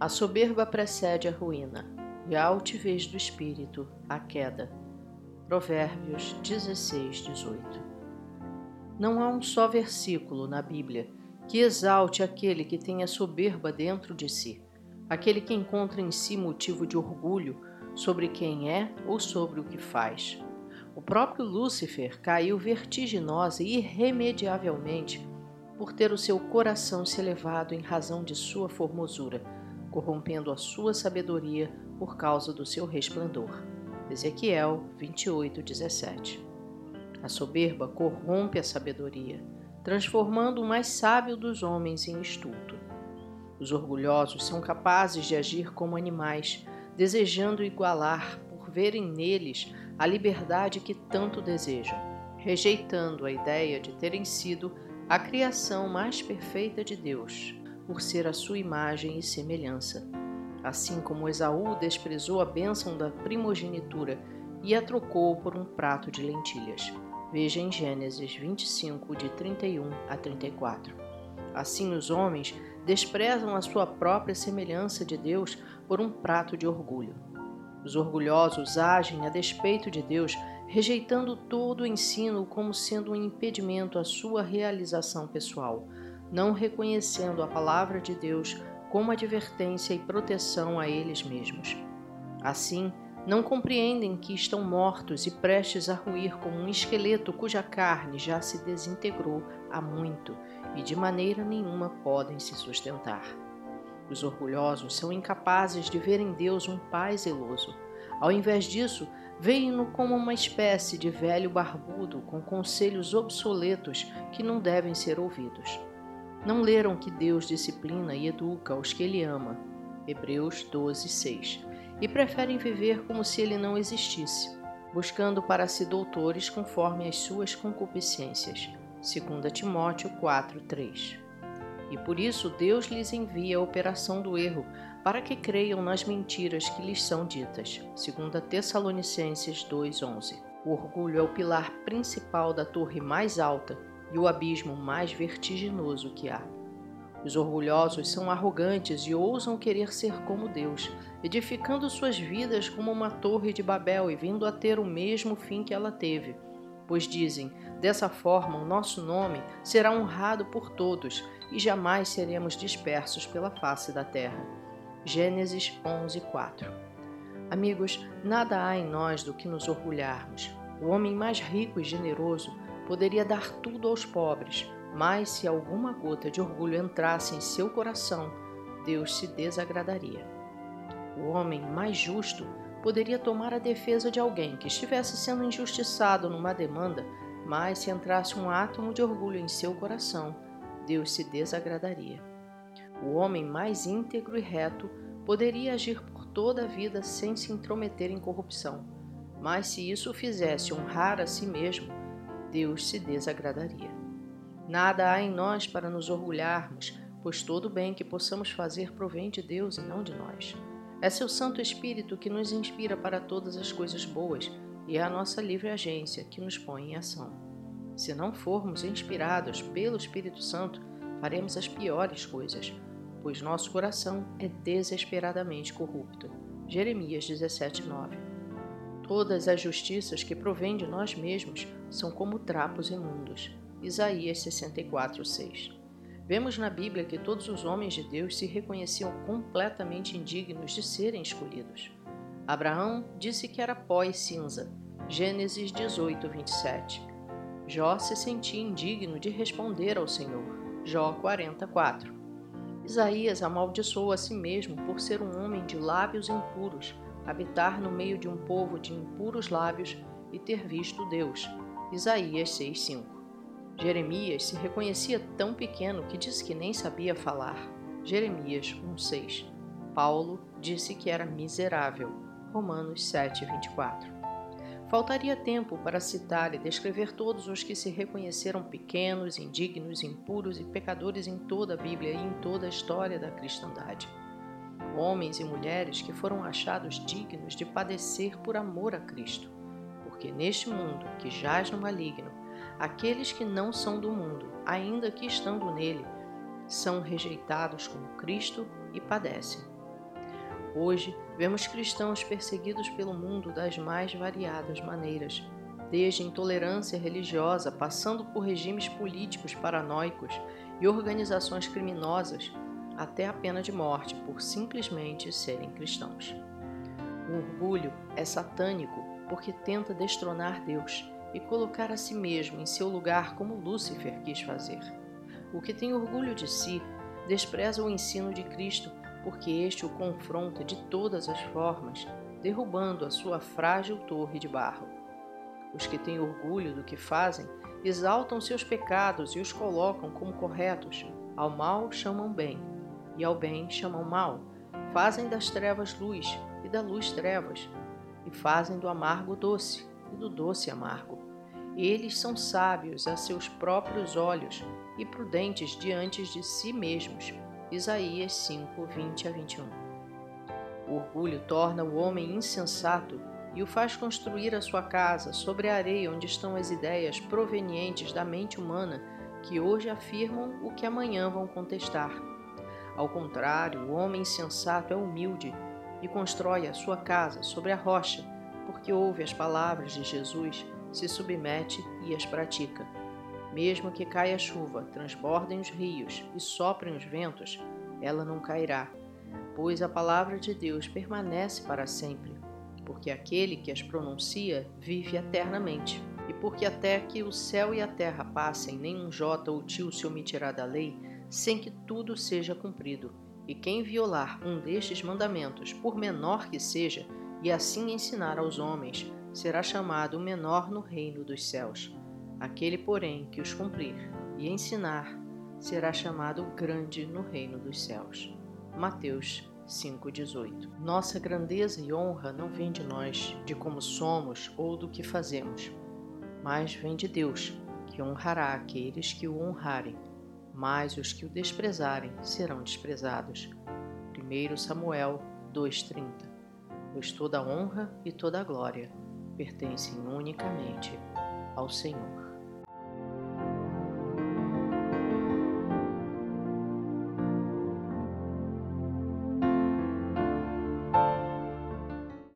A soberba precede a ruína, e a altivez do espírito, a queda. Provérbios 16, 18. Não há um só versículo na Bíblia que exalte aquele que tem a soberba dentro de si, aquele que encontra em si motivo de orgulho sobre quem é ou sobre o que faz. O próprio Lúcifer caiu vertiginosa e irremediavelmente por ter o seu coração se elevado em razão de sua formosura corrompendo a sua sabedoria por causa do seu resplendor. Ezequiel 28, 17. A soberba corrompe a sabedoria, transformando o mais sábio dos homens em estulto. Os orgulhosos são capazes de agir como animais, desejando igualar por verem neles a liberdade que tanto desejam, rejeitando a ideia de terem sido a criação mais perfeita de Deus, por ser a sua imagem e semelhança. Assim como Esaú desprezou a bênção da primogenitura e a trocou por um prato de lentilhas. Veja em Gênesis 25, de 31 a 34. Assim, os homens desprezam a sua própria semelhança de Deus por um prato de orgulho. Os orgulhosos agem a despeito de Deus, rejeitando todo o ensino como sendo um impedimento à sua realização pessoal, não reconhecendo a palavra de Deus como advertência e proteção a eles mesmos. Assim, não compreendem que estão mortos e prestes a ruir como um esqueleto cuja carne já se desintegrou há muito e de maneira nenhuma podem se sustentar. Os orgulhosos são incapazes de ver em Deus um Pai zeloso. Ao invés disso, veem-no como uma espécie de velho barbudo com conselhos obsoletos que não devem ser ouvidos. Não leram que Deus disciplina e educa os que Ele ama, Hebreus 12, 6, e preferem viver como se Ele não existisse, buscando para si doutores conforme as suas concupiscências, 2 Timóteo 4, 3. E por isso Deus lhes envia a operação do erro, para que creiam nas mentiras que lhes são ditas, 2 Tessalonicenses 2:11. O orgulho é o pilar principal da torre mais alta e o abismo mais vertiginoso que há. Os orgulhosos são arrogantes e ousam querer ser como Deus, edificando suas vidas como uma torre de Babel e vindo a ter o mesmo fim que ela teve. Pois dizem: dessa forma o nosso nome será honrado por todos e jamais seremos dispersos pela face da terra. Gênesis 11:4. Amigos, nada há em nós do que nos orgulharmos. O homem mais rico e generoso poderia dar tudo aos pobres, mas se alguma gota de orgulho entrasse em seu coração, Deus se desagradaria. O homem mais justo poderia tomar a defesa de alguém que estivesse sendo injustiçado numa demanda, mas se entrasse um átomo de orgulho em seu coração, Deus se desagradaria. O homem mais íntegro e reto poderia agir por toda a vida sem se intrometer em corrupção, mas se isso o fizesse honrar a si mesmo, Deus se desagradaria. Nada há em nós para nos orgulharmos, pois todo o bem que possamos fazer provém de Deus e não de nós. É seu Santo Espírito que nos inspira para todas as coisas boas e é a nossa livre agência que nos põe em ação. Se não formos inspirados pelo Espírito Santo, faremos as piores coisas, pois nosso coração é desesperadamente corrupto. Jeremias 17:9 Todas as justiças que provêm de nós mesmos são como trapos imundos. Isaías 64, 6. Vemos na Bíblia que todos os homens de Deus se reconheciam completamente indignos de serem escolhidos. Abraão disse que era pó e cinza. Gênesis 18, 27. Jó se sentia indigno de responder ao Senhor. Jó 44. Isaías amaldiçoou a si mesmo por ser um homem de lábios impuros habitar no meio de um povo de impuros lábios e ter visto Deus. Isaías 6:5. Jeremias se reconhecia tão pequeno que disse que nem sabia falar. Jeremias 1:6. Paulo disse que era miserável. Romanos 7:24. Faltaria tempo para citar e descrever todos os que se reconheceram pequenos, indignos, impuros e pecadores em toda a Bíblia e em toda a história da cristandade homens e mulheres que foram achados dignos de padecer por amor a Cristo. Porque neste mundo que jaz no maligno, aqueles que não são do mundo, ainda que estando nele, são rejeitados como Cristo e padecem. Hoje, vemos cristãos perseguidos pelo mundo das mais variadas maneiras, desde intolerância religiosa, passando por regimes políticos paranoicos e organizações criminosas, até a pena de morte por simplesmente serem cristãos. O orgulho é satânico porque tenta destronar Deus e colocar a si mesmo em seu lugar como Lúcifer quis fazer. O que tem orgulho de si despreza o ensino de Cristo porque este o confronta de todas as formas, derrubando a sua frágil torre de barro. Os que têm orgulho do que fazem exaltam seus pecados e os colocam como corretos. Ao mal chamam bem, e ao bem chamam mal. Fazem das trevas luz, e da luz trevas, e fazem do amargo doce, e do doce amargo. Eles são sábios a seus próprios olhos e prudentes diante de si mesmos. Isaías 5, 20 a 21. O orgulho torna o homem insensato e o faz construir a sua casa sobre a areia onde estão as ideias provenientes da mente humana que hoje afirmam o que amanhã vão contestar. Ao contrário, o homem insensato é humilde e constrói a sua casa sobre a rocha, porque ouve as palavras de Jesus, se submete e as pratica. Mesmo que caia a chuva, transbordem os rios e soprem os ventos, ela não cairá, pois a palavra de Deus permanece para sempre, porque aquele que as pronuncia vive eternamente. E porque até que o céu e a terra passem, nenhum jota ou tio se omitirá da lei, sem que tudo seja cumprido. E quem violar um destes mandamentos, por menor que seja, e assim ensinar aos homens, será chamado menor no reino dos céus. Aquele, porém, que os cumprir e ensinar, será chamado grande no reino dos céus. Mateus 5,18 Nossa grandeza e honra não vem de nós, de como somos ou do que fazemos, mas vem de Deus, que honrará aqueles que o honrarem, mas os que o desprezarem serão desprezados. 1 Samuel 2,30 Pois toda honra e toda glória pertencem unicamente ao Senhor.